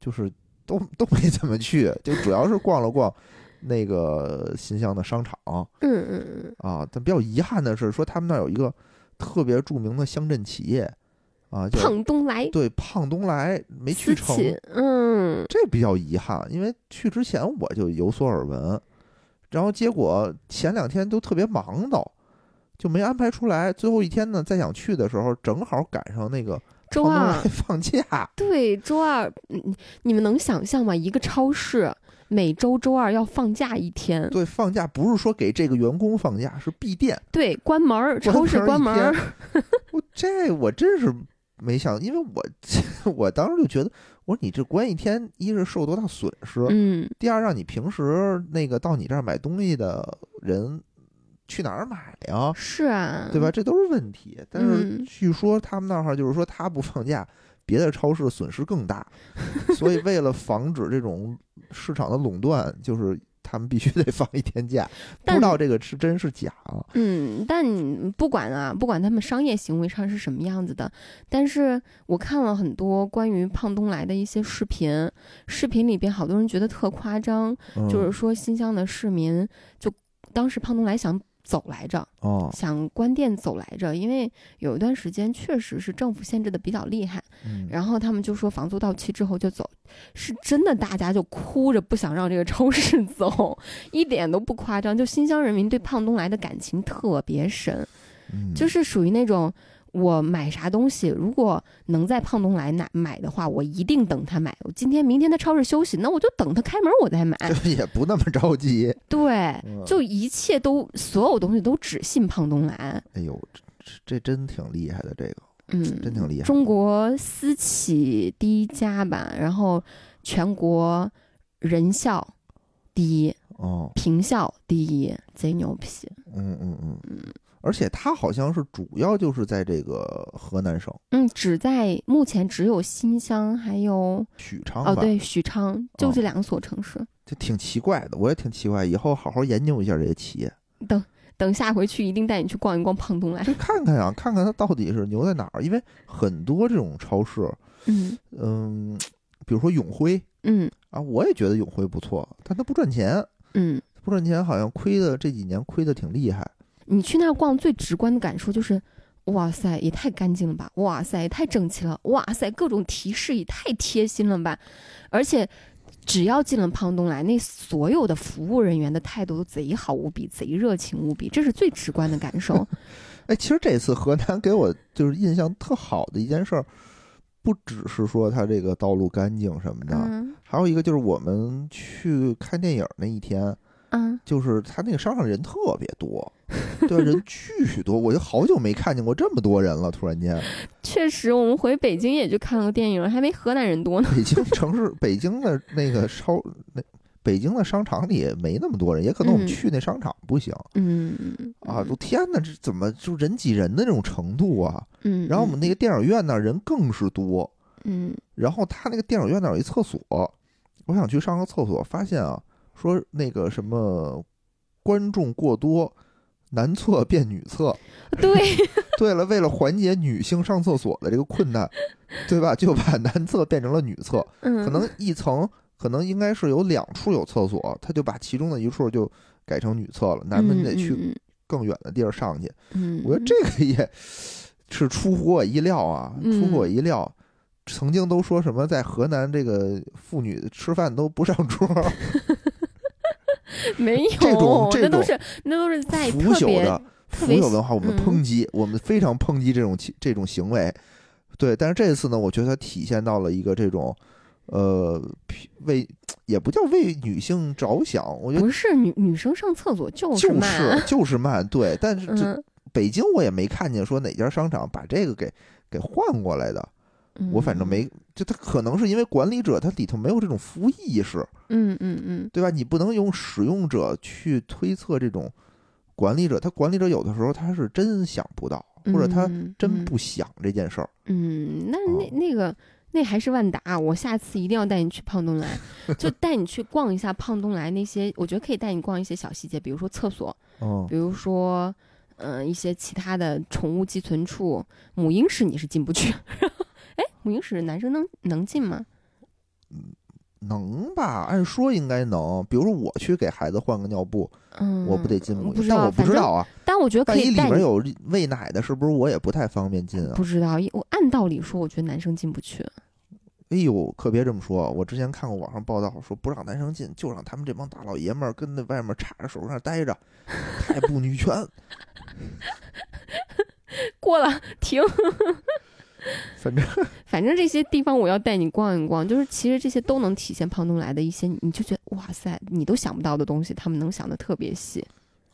Speaker 2: 就是都都没怎么去，就主要是逛了逛那个新乡的商场
Speaker 1: 嗯嗯嗯
Speaker 2: 啊。但比较遗憾的是，说他们那儿有一个特别著名的乡镇企业啊，
Speaker 1: 嗯，
Speaker 2: 叫
Speaker 1: 胖东来
Speaker 2: 对胖东来没去成，
Speaker 1: 嗯
Speaker 2: 这比较遗憾，因为去之前我就有所耳闻，然后结果前两天都特别忙到，就没安排出来。最后一天呢，再想去的时候，正好赶上那个
Speaker 1: 周二
Speaker 2: 放假。
Speaker 1: 对，周二，嗯，你们能想象吗？一个超市每周周二要放假一天，
Speaker 2: 对，放假不是说给这个员工放假，是闭店。
Speaker 1: 对，关门儿，超市关门儿，
Speaker 2: 我这我真是没想，因为我我当时就觉得，我说你这关一天，一是受多大损失，
Speaker 1: 嗯，
Speaker 2: 第二让你平时那个到你这儿买东西的人去哪儿买呀？
Speaker 1: 是啊，
Speaker 2: 对吧？？这都是问题。但是
Speaker 1: 嗯
Speaker 2: 据说他们那儿就是说他不放假，别的超市损失更大，所以为了防止这种市场的垄断，就是他们必须得放一天假。不知道这个是真是假啊？
Speaker 1: 嗯，但不管啊，不管他们商业行为上是什么样子的，但是我看了很多关于胖东来的一些视频，视频里边好多人觉得特夸张，
Speaker 2: 嗯
Speaker 1: 就是说新疆的市民就当时胖东来想走来着，
Speaker 2: 哦，
Speaker 1: 想关店走来着，因为有一段时间确实是政府限制的比较厉害，
Speaker 2: 嗯
Speaker 1: 然后他们就说房租到期之后就走，是真的，大家就哭着不想让这个超市走，一点都不夸张。就新乡人民对胖东来的感情特别深，
Speaker 2: 嗯
Speaker 1: 就是属于那种我买啥东西，如果能在胖东来买买的话，我一定等他买。我今天明天他超市休息，那我就等他开门我再买。
Speaker 2: 就也不那么着急。
Speaker 1: 对，
Speaker 2: 嗯
Speaker 1: 就一切都所有东西都只信胖东来。
Speaker 2: 哎呦，这这真挺厉害的，这个
Speaker 1: 嗯，
Speaker 2: 真挺厉害。
Speaker 1: 中国私企第一家吧，然后全国人校第一，
Speaker 2: 哦，
Speaker 1: 平校第一，贼牛逼。
Speaker 2: 嗯嗯嗯嗯，而且它好像是主要就是在这个河南省
Speaker 1: 嗯，只在目前只有新乡还有哦，
Speaker 2: 许昌哦，
Speaker 1: 对，许昌就
Speaker 2: 哦
Speaker 1: 这两所城市。
Speaker 2: 就挺奇怪的，我也挺奇怪，以后好好研究一下这些企业，
Speaker 1: 等等下回去一定带你去逛一逛胖东来。
Speaker 2: 就看看呀，看看它到底是牛在哪儿。因为很多这种超市，
Speaker 1: 嗯
Speaker 2: 嗯，比如说永辉
Speaker 1: 嗯
Speaker 2: 啊，我也觉得永辉不错，但它不赚钱，
Speaker 1: 嗯，
Speaker 2: 不赚钱好像亏的这几年亏的挺厉害。
Speaker 1: 你去那儿逛，最直观的感受就是，哇塞，也太干净了吧！哇塞，也太整齐了！哇塞，各种提示也太贴心了吧！而且，只要进了胖东来，那所有的服务人员的态度都贼好无比，贼热情无比，这是最直观的感受。
Speaker 2: 哎，其实这次河南给我就是印象特好的一件事儿，不只是说它这个道路干净什么的，
Speaker 1: 嗯
Speaker 2: 还有一个就是我们去看电影那一天，
Speaker 1: 嗯，
Speaker 2: 就是他那个商场人特别多，对，人巨多，我就好久没看见过这么多人了。突然间，
Speaker 1: 确实，我们回北京也就看了个电影，还没河南人多呢。
Speaker 2: 北京城市，北京的那个超那北京的商场里也没那么多人，也可能我们
Speaker 1: 嗯
Speaker 2: 去那商场不行、
Speaker 1: 嗯
Speaker 2: 啊！我天哪，这怎么就人挤人的那种程度啊？
Speaker 1: 嗯，
Speaker 2: 然后我们那个电影院那人更是多，
Speaker 1: 嗯
Speaker 2: 然后他那个电影院那儿有一厕所，我想去上个厕所，发现啊，说那个什么观众过多，男厕变女厕。
Speaker 1: 对，
Speaker 2: 对了，为了缓解女性上厕所的这个困难，对吧？就把男厕变成了女厕，
Speaker 1: 嗯，
Speaker 2: 可能一层可能应该是有两处有厕所，他就把其中的一处就改成女厕了，男们得去
Speaker 1: 嗯
Speaker 2: 更远的地儿上去。
Speaker 1: 嗯，
Speaker 2: 我觉得这个也是出乎我意料啊，出乎我意料。曾经都说什么在河南这个妇女吃饭都不上桌，
Speaker 1: 没有，
Speaker 2: 这种这种
Speaker 1: 都是那都是在
Speaker 2: 腐朽的腐朽文化，我们
Speaker 1: 嗯
Speaker 2: 抨击，我们非常抨击这种这种行为。对，但是这次呢，我觉得它体现到了一个这种，呃，为也不叫为女性着想，我觉得
Speaker 1: 不是女女生上厕所就是
Speaker 2: 就是就是慢。对，但是这
Speaker 1: 嗯，
Speaker 2: 北京我也没看见说哪家商场把这个给给换过来的，我反正
Speaker 1: 嗯，
Speaker 2: 没，就他可能是因为管理者他里头没有这种服务意识，
Speaker 1: 嗯嗯嗯
Speaker 2: 对吧？你不能用使用者去推测这种管理者，他管理者有的时候他是真想不到，
Speaker 1: 嗯，
Speaker 2: 或者他
Speaker 1: 嗯
Speaker 2: 真不想这件事儿。
Speaker 1: 嗯，那
Speaker 2: 哦
Speaker 1: 那那个那还是万达，我下次一定要带你去胖东来，就带你去逛一下胖东来那些，我觉得可以带你逛一些小细节，比如说厕所，
Speaker 2: 哦，
Speaker 1: 比如说。嗯、一些其他的宠物寄存处，母婴室你是进不去。哎，母婴室男生能能进吗？
Speaker 2: 嗯能吧？按说应该能。比如说我去给孩子换个尿布，
Speaker 1: 嗯，
Speaker 2: 我不得进母婴，
Speaker 1: 不知道，
Speaker 2: 但我不知道啊。
Speaker 1: 但我觉得可
Speaker 2: 万一
Speaker 1: 以。
Speaker 2: 里面有喂奶的，是不是我也不太方便进啊？
Speaker 1: 不知道，我按道理说，我觉得男生进不去。
Speaker 2: 哎呦，可别这么说！我之前看过网上报道，说不让男生进，就让他们这帮大老爷们儿跟那外面插着手那儿待着，太不女权。
Speaker 1: 过了，停。
Speaker 2: 反正
Speaker 1: 反正这些地方我要带你逛一逛，就是其实这些都能体现胖东来的一些，你就觉得哇塞，你都想不到的东西，他们能想的特别细，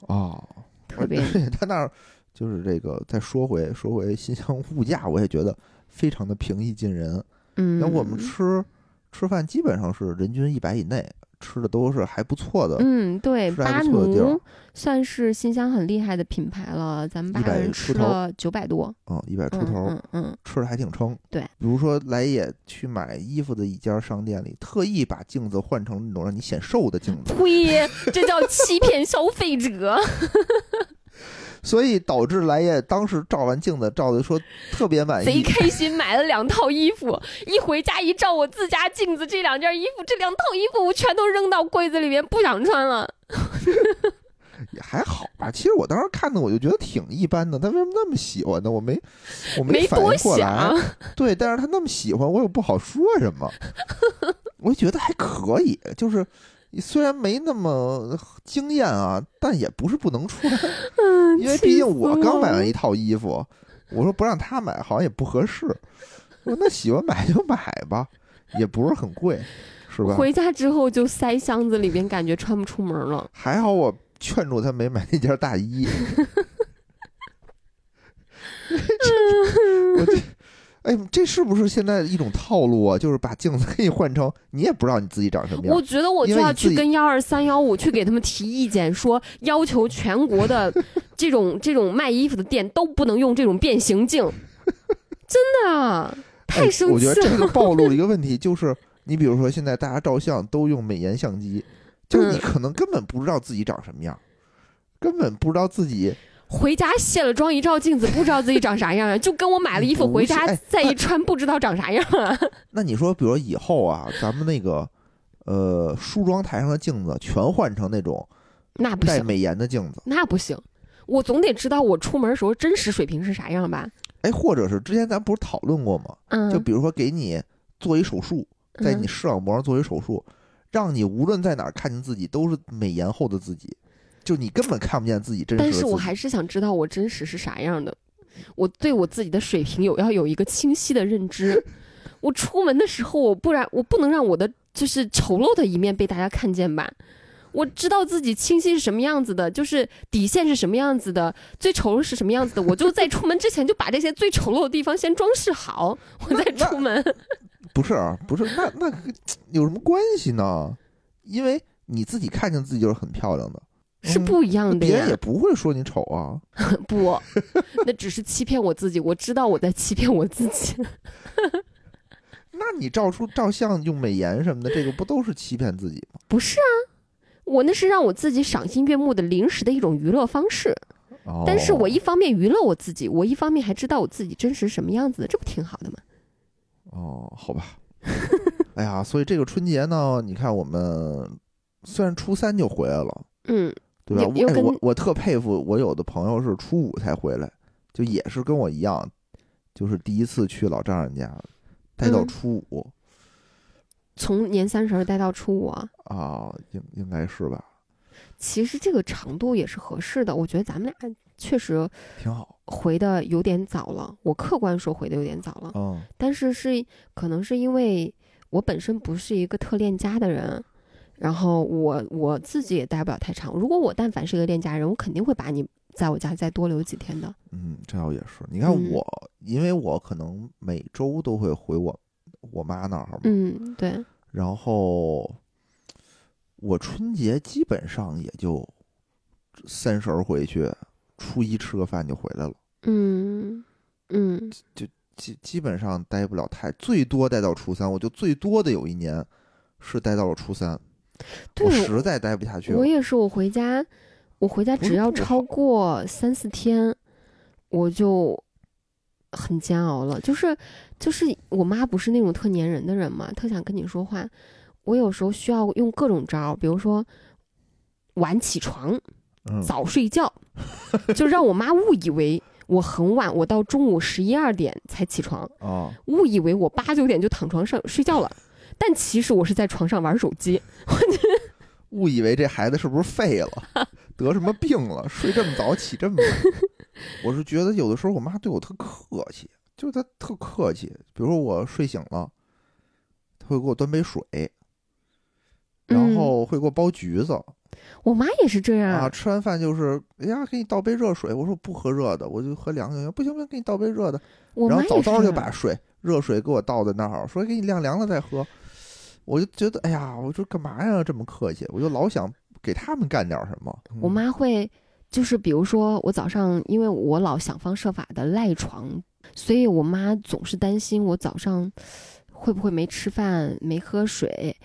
Speaker 2: 哦，
Speaker 1: 特别
Speaker 2: 他那儿就是这个，再说回说回新疆物价，我也觉得非常的平易近人。
Speaker 1: 嗯。
Speaker 2: 那我们吃吃饭基本上是人均一百以内，吃的都是还不错的。
Speaker 1: 嗯，对，巴
Speaker 2: 不错的地儿
Speaker 1: 奴算是新乡很厉害的品牌了，咱们八个人
Speaker 2: 出头
Speaker 1: 吃了九百多，
Speaker 2: 嗯，一百出
Speaker 1: 嗯
Speaker 2: 头，
Speaker 1: 嗯嗯，
Speaker 2: 吃的还挺撑。
Speaker 1: 对，
Speaker 2: 比如说来也去买衣服的一家商店里，特意把镜子换成那种让你显瘦的镜子，
Speaker 1: 呸，这叫欺骗消费者。
Speaker 2: 所以导致来也当时照完镜子照的说特别满意贼。
Speaker 1: 开心，买了两套衣服，一回家一照我自家镜子，这两件衣服，这两套衣服我全都扔到柜子里面，不想穿了。
Speaker 2: 也 还好吧，其实我当时看的我就觉得挺一般的，他为什么那么喜欢呢？我没我
Speaker 1: 没多
Speaker 2: 反应过来
Speaker 1: 想。
Speaker 2: 对，但是他那么喜欢，我又不好说什么，我觉得还可以，就是虽然没那么惊艳啊，但也不是不能穿，
Speaker 1: 嗯，
Speaker 2: 因为毕竟我刚买完一套衣服，我说不让他买好像也不合适，我说那喜欢买就买吧，也不是很贵，是吧？
Speaker 1: 回家之后就塞箱子里边，感觉穿不出门了。
Speaker 2: 还好我劝住他没买那件大衣，我这，哎，这是不是现在一种套路啊？就是把镜子给你换成你也不知道你自己长什么样
Speaker 1: 我。觉得我就要去跟幺二三幺五去给他们提意见，说要求全国的 这种这种卖衣服的店都不能用这种变形镜，真的太
Speaker 2: 哎
Speaker 1: 生气
Speaker 2: 我觉得这。个暴露了一个问题，就是你比如说现在大家照相都用美颜相机，就是你
Speaker 1: 嗯
Speaker 2: 可能根本不知道自己长什么样，根本不知道自己。
Speaker 1: 回家卸了妆一照镜子，不知道自己长啥样啊，就跟我买了衣服 回家再一穿，不知道长啥样啊。
Speaker 2: 那你说，比如以后啊，咱们那个呃梳妆台上的镜子全换成那种
Speaker 1: 那不行，
Speaker 2: 带美颜的镜子，
Speaker 1: 那不行，我总得知道我出门时候真实水平是啥样吧？
Speaker 2: 哎，或者是之前咱不是讨论过吗？
Speaker 1: 嗯，
Speaker 2: 就比如说给你做一手术，在你
Speaker 1: 嗯
Speaker 2: 视网膜上做一手术，让你无论在哪儿看见自己都是美颜后的自己，就你根本看不见自己真实的
Speaker 1: 但。是我还是想知道我真实是啥样的，我对我自己的水平有要有一个清晰的认知。我出门的时候，我不然我不能让我的就是丑陋的一面被大家看见吧。我知道自己清晰是什么样子的，就是底线是什么样子的，最丑陋是什么样子的，我就在出门之前就把这些最丑陋的地方先装饰好，我再出门。
Speaker 2: 不是啊不是，那那有什么关系呢？因为你自己看见自己就是很漂亮的，
Speaker 1: 是不一样的呀
Speaker 2: 别人也，不会说你丑啊。
Speaker 1: 不，那只是欺骗我自己。我知道我在欺骗我自己。
Speaker 2: 那你照出照相用美颜什么的，这个不都是欺骗自己吗？
Speaker 1: 不是啊，我那是让我自己赏心悦目的临时的一种娱乐方式。
Speaker 2: 哦，
Speaker 1: 但是我一方面娱乐我自己，我一方面还知道我自己真实什么样子的，这不挺好的吗？
Speaker 2: 哦，好吧。哎呀，所以这个春节呢，你看我们虽然初三就回来了，
Speaker 1: 嗯，
Speaker 2: 对吧？我哎我我特佩服我有的朋友是初五才回来，就也是跟我一样，就是第一次去老丈人家，待到
Speaker 1: 嗯
Speaker 2: 初五、
Speaker 1: 从年三十儿待到初五啊，
Speaker 2: 啊，应应该是吧，
Speaker 1: 其实这个长度也是合适的。我觉得咱们俩确实
Speaker 2: 挺好。
Speaker 1: 回的有点早了，我客观说回的有点早了，
Speaker 2: 嗯
Speaker 1: 但是是可能是因为我本身不是一个特恋家的人。然后我我自己也待不了太长。如果我但凡是一个恋家人，我肯定会把你在我家再多留几天的。
Speaker 2: 嗯，这倒也是。你看
Speaker 1: 嗯
Speaker 2: 我，因为我可能每周都会回我我妈那儿嘛，
Speaker 1: 嗯，对，
Speaker 2: 然后我春节基本上也就三十儿回去，初一吃个饭就回来了，
Speaker 1: 嗯嗯就
Speaker 2: 基基本上待不了太，最多待到初三。我就最多的有一年是待到了初三，
Speaker 1: 对
Speaker 2: 我实在待不下去了
Speaker 1: 我。也是，我回家，我回家只要超过三四天，我就很煎熬了。就是就是我妈不是那种特粘人的人嘛，特想跟你说话。我有时候需要用各种招儿，比如说晚起床、
Speaker 2: 嗯，
Speaker 1: 早睡觉，就让我妈误以为我很晚，我到中午十一二点才起床，
Speaker 2: 啊，
Speaker 1: 误以为我八九点就躺床上睡觉了。但其实我是在床上玩手机。
Speaker 2: 误以为这孩子是不是废了，得什么病了，睡这么早起这么晚。我是觉得有的时候我妈对我特客气，就是她特客气。比如说我睡醒了，她会给我端杯水，然
Speaker 1: 嗯
Speaker 2: 后会给我剥橘子、
Speaker 1: 我妈也是这样
Speaker 2: 啊。吃完饭就是，哎呀，给你倒杯热水。我说不喝热的，我就喝凉的。不行不行，给你倒杯热的。然后早早就把水热水给我倒在那儿，说给你晾凉了再喝。我就觉得，哎呀，我说干嘛呀，这么客气？我就老想给他们干点什么。
Speaker 1: 我妈会，就是比如说我早上，因为我老想方设法的赖床，所以我妈总是担心我早上会不会没吃饭、没喝水，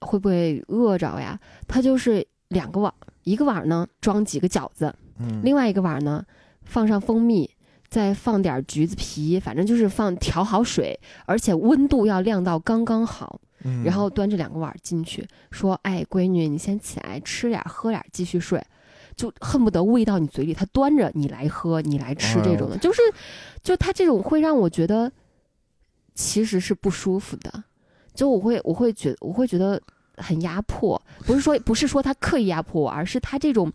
Speaker 1: 会不会饿着呀？她就是两个碗，一个碗呢装几个饺子，
Speaker 2: 嗯，
Speaker 1: 另外一个碗呢放上蜂蜜。再放点橘子皮，反正就是放调好水，而且温度要晾到刚刚好，
Speaker 2: 嗯。
Speaker 1: 然后端着两个碗儿进去，说：“哎，闺女，你先起来吃点儿，喝点儿，继续睡。”就恨不得喂到你嘴里，他端着你来喝，你来吃这种的，
Speaker 2: 哎
Speaker 1: 就是，就他这种会让我觉得其实是不舒服的，就我会我会觉我会觉得很压迫，不是说不是说他刻意压迫我，而是他这种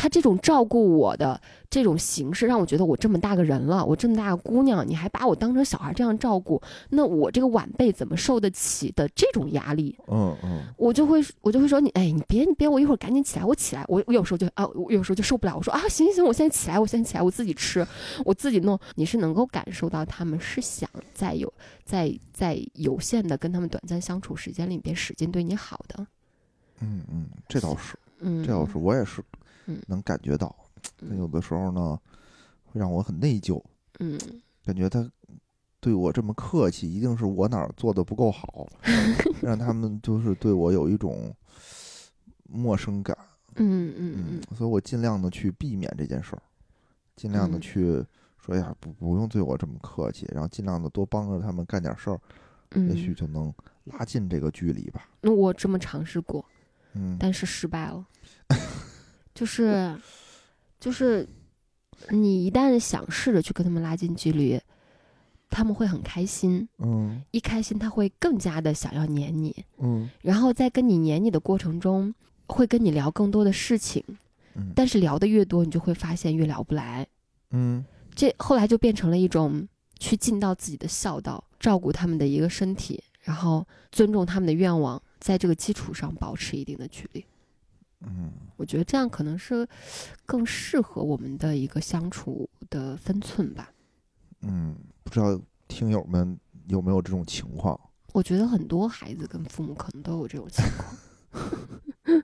Speaker 1: 他这种照顾我的这种形式，让我觉得我这么大个人了，我这么大个姑娘，你还把我当成小孩这样照顾，那我这个晚辈怎么受得起的这种压力？
Speaker 2: 嗯嗯
Speaker 1: 我就会我就会说你，哎，你别你别，我一会儿赶紧起来，我起来，我我有时候就啊，我有时候就受不了，我说啊，行行行，我现在起来，我现在起来，我自己吃，我自己弄。你是能够感受到他们是想在有在在有限的跟他们短暂相处时间里边使劲对你好的，
Speaker 2: 嗯嗯，这倒是，
Speaker 1: 嗯，
Speaker 2: 这倒是，我也是
Speaker 1: 嗯。
Speaker 2: 能感觉到。但有的时候呢，会让我很内疚，
Speaker 1: 嗯。
Speaker 2: 感觉他对我这么客气，一定是我哪儿做的不够好，让他们就是对我有一种陌生感。
Speaker 1: 嗯嗯嗯。
Speaker 2: 所以我尽量的去避免这件事儿，尽量的
Speaker 1: 嗯。
Speaker 2: 去说哎呀，不不用对我这么客气，然后尽量的多帮着他们干点事儿，
Speaker 1: 嗯，
Speaker 2: 也许就能拉近这个距离吧。
Speaker 1: 那我这么尝试过，
Speaker 2: 嗯。
Speaker 1: 但是失败了，就是就是你一旦想试着去跟他们拉近距离，他们会很开心，
Speaker 2: 嗯
Speaker 1: 一开心他会更加的想要黏你，
Speaker 2: 嗯。
Speaker 1: 然后在跟你黏你的过程中，会跟你聊更多的事情，
Speaker 2: 嗯。
Speaker 1: 但是聊的越多，你就会发现越聊不来，
Speaker 2: 嗯。
Speaker 1: 这后来就变成了一种去尽到自己的孝道，照顾他们的一个身体，然后尊重他们的愿望，在这个基础上保持一定的距离。
Speaker 2: 嗯
Speaker 1: 我觉得这样可能是更适合我们的一个相处的分寸吧。
Speaker 2: 嗯，不知道听友们有没有这种情况？
Speaker 1: 我觉得很多孩子跟父母可能都有这种情况，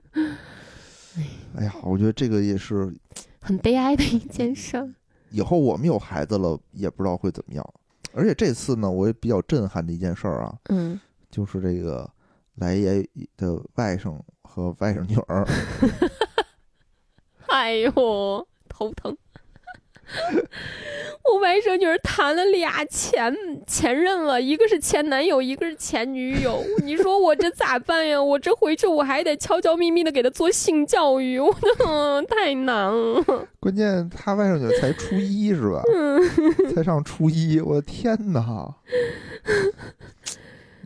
Speaker 2: 哎呀，我觉得这个也是
Speaker 1: 很悲哀的一件事儿。
Speaker 2: 以后我们有孩子了，也不知道会怎么样。而且这次呢，我也比较震撼的一件事儿啊，
Speaker 1: 嗯，
Speaker 2: 就是这个来爷的外甥和外甥女儿，
Speaker 1: 哎呦，头疼。我外甥女儿谈了俩前前任了，一个是前男友，一个是前女友。你说我这咋办呀？我这回去我还得悄悄咪咪的给她做性教育，我的太难了。
Speaker 2: 关键她外甥女才初一是吧？才上初一，我的天哪！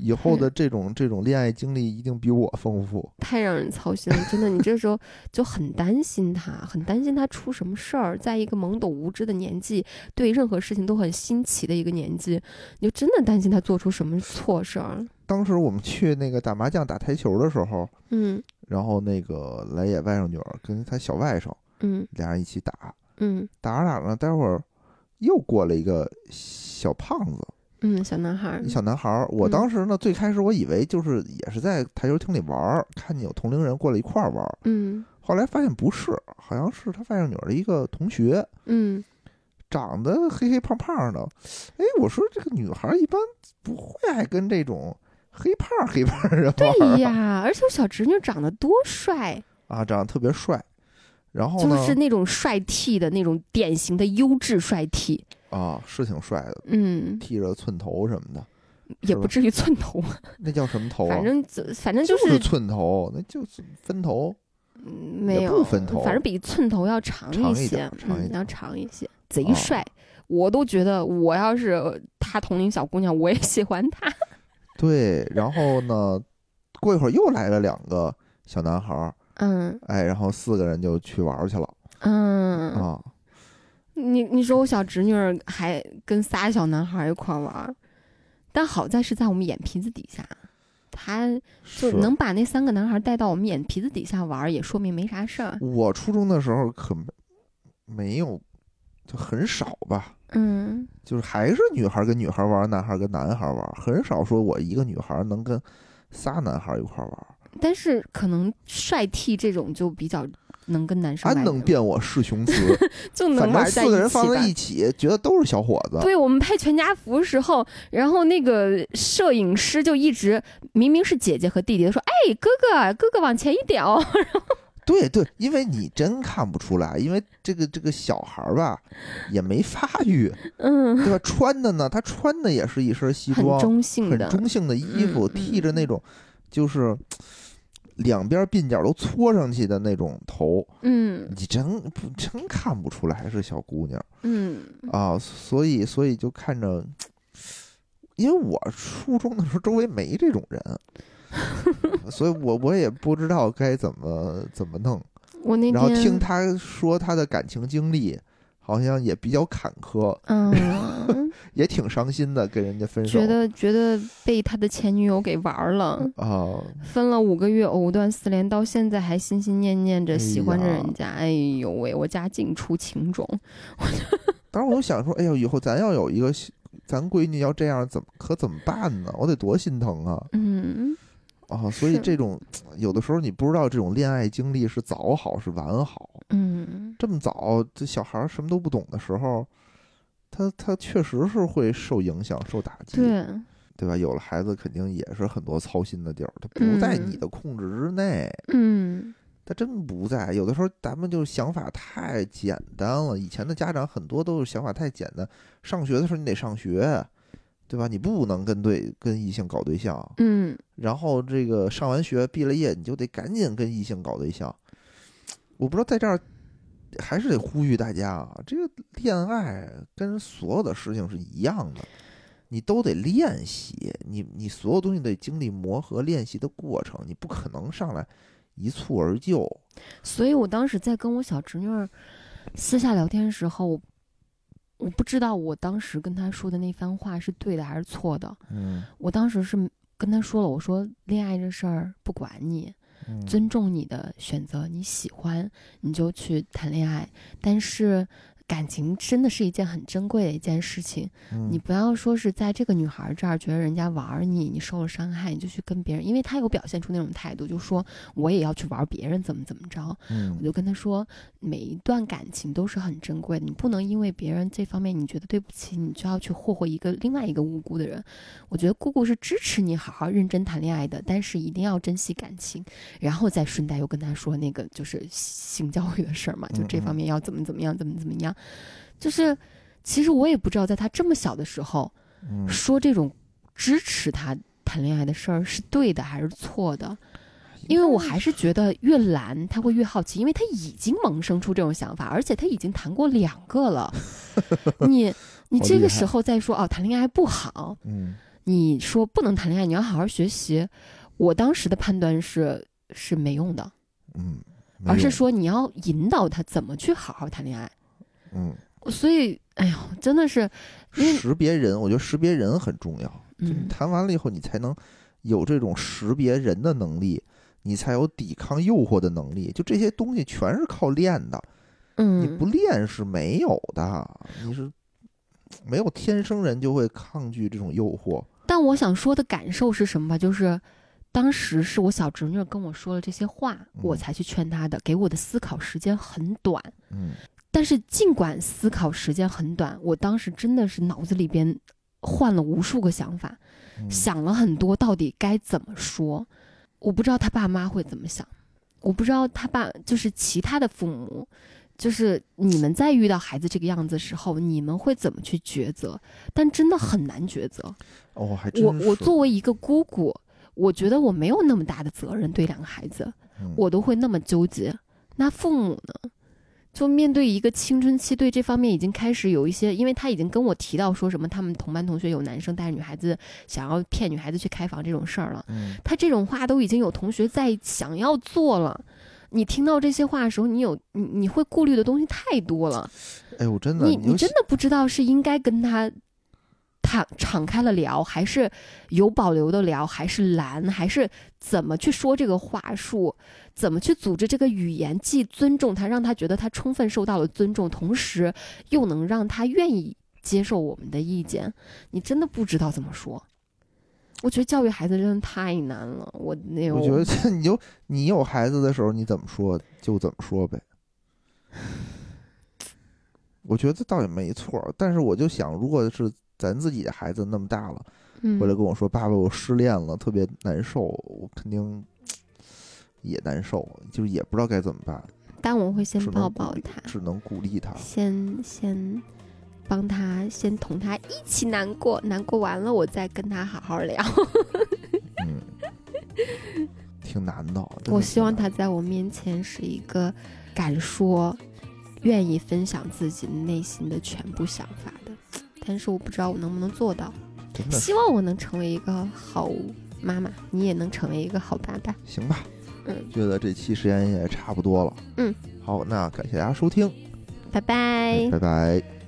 Speaker 2: 以后的这种这种恋爱经历一定比我丰富。
Speaker 1: 太让人操心了，真的，你这时候就很担心他，很担心他出什么事儿。在一个懵懂无知的年纪，对任何事情都很新奇的一个年纪，你就真的担心他做出什么错事儿。
Speaker 2: 当时我们去那个打麻将、打台球的时候，
Speaker 1: 嗯
Speaker 2: 然后那个来也外甥女儿跟他小外甥
Speaker 1: 嗯
Speaker 2: 俩人一起打，
Speaker 1: 嗯
Speaker 2: 打着打着，待会儿又过来一个小胖子，
Speaker 1: 嗯，小男孩儿
Speaker 2: 一，小男孩儿。我
Speaker 1: 嗯
Speaker 2: 当时呢，最开始我以为就是也是在台球厅里玩儿，看见有同龄人过来一块儿玩儿，
Speaker 1: 嗯
Speaker 2: 后来发现不是，好像是他外甥女儿的一个同学，
Speaker 1: 嗯
Speaker 2: 长得黑黑胖胖的。哎，我说这个女孩一般不会爱跟这种黑胖黑胖的人玩啊
Speaker 1: 对呀，而且我小侄女长得多帅，
Speaker 2: 啊，长得特别帅。然后呢，
Speaker 1: 就是那种帅 T 的那种典型的优质帅 T，
Speaker 2: 啊，是挺帅的，
Speaker 1: 嗯，
Speaker 2: 剃着寸头什么的，
Speaker 1: 也不至于寸头，
Speaker 2: 那叫什么头啊？
Speaker 1: 反正就反正
Speaker 2: 就
Speaker 1: 就是
Speaker 2: 寸头，那就是分头。
Speaker 1: 嗯没
Speaker 2: 有不
Speaker 1: 有
Speaker 2: 分头
Speaker 1: 反正比寸头要长
Speaker 2: 长一
Speaker 1: 些
Speaker 2: 点，长一
Speaker 1: 嗯，要长一些，贼
Speaker 2: 哦
Speaker 1: 帅。我都觉得，我要是他同龄小姑娘，我也喜欢他。
Speaker 2: 对，然后呢，过一会儿又来了两个小男孩儿，
Speaker 1: 嗯
Speaker 2: 哎，然后四个人就去玩儿去了
Speaker 1: 嗯，
Speaker 2: 啊。
Speaker 1: 你你说我小侄女儿还跟仨小男孩一块玩儿，但好在是在我们眼皮子底下，他就是能把那三个男孩带到我们眼皮子底下玩儿，也说明没啥事儿。
Speaker 2: 我初中的时候可没没有，就很少吧，
Speaker 1: 嗯
Speaker 2: 就是还是女孩儿跟女孩儿玩儿，男孩儿跟男孩儿玩儿，很少说我一个女孩儿能跟仨男孩儿一块儿玩儿。
Speaker 1: 但是可能帅 T 这种就比较能跟男生
Speaker 2: 安能辨我是雄雌，
Speaker 1: 就能
Speaker 2: 反正
Speaker 1: 玩在
Speaker 2: 四个人放在一起，觉得都是小伙子。
Speaker 1: 对我们拍全家福时候，然后那个摄影师就一直明明是姐姐和弟弟说：“哎，哥哥，哥哥往前一点哦。
Speaker 2: 对对，因为你真看不出来，因为这个这个小孩儿吧，也没发育，”
Speaker 1: 嗯，
Speaker 2: 对吧？穿的呢，他穿的也是一身西
Speaker 1: 很
Speaker 2: 装，
Speaker 1: 中性的，
Speaker 2: 很中性的衣服，剃着那种就是两边鬓角都搓上去的那种头，
Speaker 1: 嗯
Speaker 2: 你真不真看不出来是小姑娘
Speaker 1: 嗯
Speaker 2: 啊。所以所以就看着，因为我初中的时候周围没这种人。所以我我也不知道该怎么怎么弄，
Speaker 1: 我那
Speaker 2: 然后听
Speaker 1: 天
Speaker 2: 他说他的感情经历，好像也比较坎坷，
Speaker 1: 嗯，
Speaker 2: 也挺伤心的，跟人家分手。
Speaker 1: 觉得觉得被他的前女友给玩儿了，
Speaker 2: 啊，
Speaker 1: 分了五个月，藕断丝连，到现在还心心念念着
Speaker 2: 哎
Speaker 1: 喜欢着人家。哎呦喂，我家净出情种。
Speaker 2: 当时我就想说，哎呦，以后咱要有一个咱闺女要这样，怎么可怎么办呢？我得多心疼啊！
Speaker 1: 嗯，
Speaker 2: 啊，所以这种有的时候你不知道这种恋爱经历是早好是晚好。
Speaker 1: 嗯，
Speaker 2: 这么早，这小孩儿什么都不懂的时候，他他确实是会受影响、受打击，
Speaker 1: 对，
Speaker 2: 对吧？有了孩子，肯定也是很多操心的地儿，他不在你
Speaker 1: 嗯
Speaker 2: 的控制之内，
Speaker 1: 嗯，
Speaker 2: 他真不在。有的时候咱们就想法太简单了，以前的家长很多都是想法太简单。上学的时候你得上学，对吧？你不能跟对跟异性搞对象，
Speaker 1: 嗯，
Speaker 2: 然后这个上完学毕了业，你就得赶紧跟异性搞对象。我不知道在这儿还是得呼吁大家啊，这个恋爱跟所有的事情是一样的，你都得练习，你你所有东西得经历磨合练习的过程，你不可能上来一蹴而就。
Speaker 1: 所以我当时在跟我小侄女儿私下聊天的时候，我我不知道我当时跟他说的那番话是对的还是错的。
Speaker 2: 嗯
Speaker 1: 我当时是跟他说了，我说恋爱这事儿不管你，
Speaker 2: 嗯
Speaker 1: 尊重你的选择，你喜欢你就去谈恋爱，但是。感情真的是一件很珍贵的一件事情，
Speaker 2: 嗯
Speaker 1: 你不要说是在这个女孩这儿觉得人家玩儿你，你受了伤害，你就去跟别人，因为她有表现出那种态度，就说我也要去玩别人，怎么怎么着。我
Speaker 2: 嗯
Speaker 1: 就跟她说，每一段感情都是很珍贵的，你不能因为别人这方面你觉得对不起，你就要去霍霍一个另外一个无辜的人。我觉得姑姑是支持你好好认真谈恋爱的，但是一定要珍惜感情。然后再顺带又跟她说那个就是性教育的事儿嘛，就这方面要怎么怎么样，怎么怎么样。就是其实我也不知道，在他这么小的时候
Speaker 2: 嗯
Speaker 1: 说这种支持他谈恋爱的事儿是对的还是错的。因为我还是觉得越懒他会越好奇，因为他已经萌生出这种想法，而且他已经谈过两个了。你你这个时候再说哦，谈恋爱不好，
Speaker 2: 嗯
Speaker 1: 你说不能谈恋爱，你要好好学习。我当时的判断是是没用的，
Speaker 2: 嗯，
Speaker 1: 而是说你要引导他怎么去好好谈恋爱。
Speaker 2: 嗯
Speaker 1: 所以，哎呦，真的是，
Speaker 2: 识别人，我觉得识别人很重要。就你
Speaker 1: 嗯，
Speaker 2: 谈完了以后，你才能有这种识别人的能力，你才有抵抗诱惑的能力。就这些东西全是靠练的，嗯你
Speaker 1: 嗯
Speaker 2: 不练是没有的。你是没有天生人就会抗拒这种诱惑。
Speaker 1: 但我想说的感受是什么吧？就是当时是我小侄女跟我说了这些话，我
Speaker 2: 嗯
Speaker 1: 才去劝她的，给我的思考时间很短。
Speaker 2: 嗯
Speaker 1: 但是尽管思考时间很短，我当时真的是脑子里边换了无数个想法，
Speaker 2: 嗯
Speaker 1: 想了很多，到底该怎么说？我不知道他爸妈会怎么想，我不知道他爸就是其他的父母，就是你们在遇到孩子这个样子的时候，你们会怎么去抉择？但真的很难抉择。
Speaker 2: 哦，还真
Speaker 1: 我我作为一个姑姑，我觉得我没有那么大的责任对两个孩子，
Speaker 2: 嗯
Speaker 1: 我都会那么纠结。那父母呢？就面对一个青春期，对这方面已经开始有一些，因为他已经跟我提到说什么，他们同班同学有男生带着女孩子想要骗女孩子去开房这种事儿了。
Speaker 2: 嗯
Speaker 1: 他这种话都已经有同学在想要做了。你听到这些话的时候，你有你你会顾虑的东西太多了。
Speaker 2: 哎我，真的，
Speaker 1: 你你真的不知道是应该跟他敞敞开了聊，还是有保留的聊，还是拦，还是怎么去说这个话术，怎么去组织这个语言，既尊重他，让他觉得他充分受到了尊重，同时又能让他愿意接受我们的意见，你真的不知道怎么说。我觉得教育孩子真的太难了，我那
Speaker 2: 我觉得 你就你有孩子的时候，你怎么说就怎么说呗。我觉得倒也没错，但是我就想，如果是咱自己的孩子那么大了，
Speaker 1: 嗯
Speaker 2: 回来跟我说：“爸爸，我失恋了，特别难受。”我肯定 也难受，就是也不知道该怎么办，
Speaker 1: 但我会先抱抱他，
Speaker 2: 只能鼓励他。
Speaker 1: 先先帮他，先同他一起难过，难过完了我再跟他好好聊。
Speaker 2: 嗯，挺难的。真
Speaker 1: 我希望他在我面前是一个敢说、愿意分享自己内心的全部想法的，但是我不知道我能不能做到。希望我能成为一个好妈妈，你也能成为一个好爸爸。
Speaker 2: 行吧。
Speaker 1: 嗯，
Speaker 2: 觉得这期时间也差不多了。
Speaker 1: 嗯，
Speaker 2: 好，那感谢大家收听，
Speaker 1: 拜拜。
Speaker 2: 拜拜。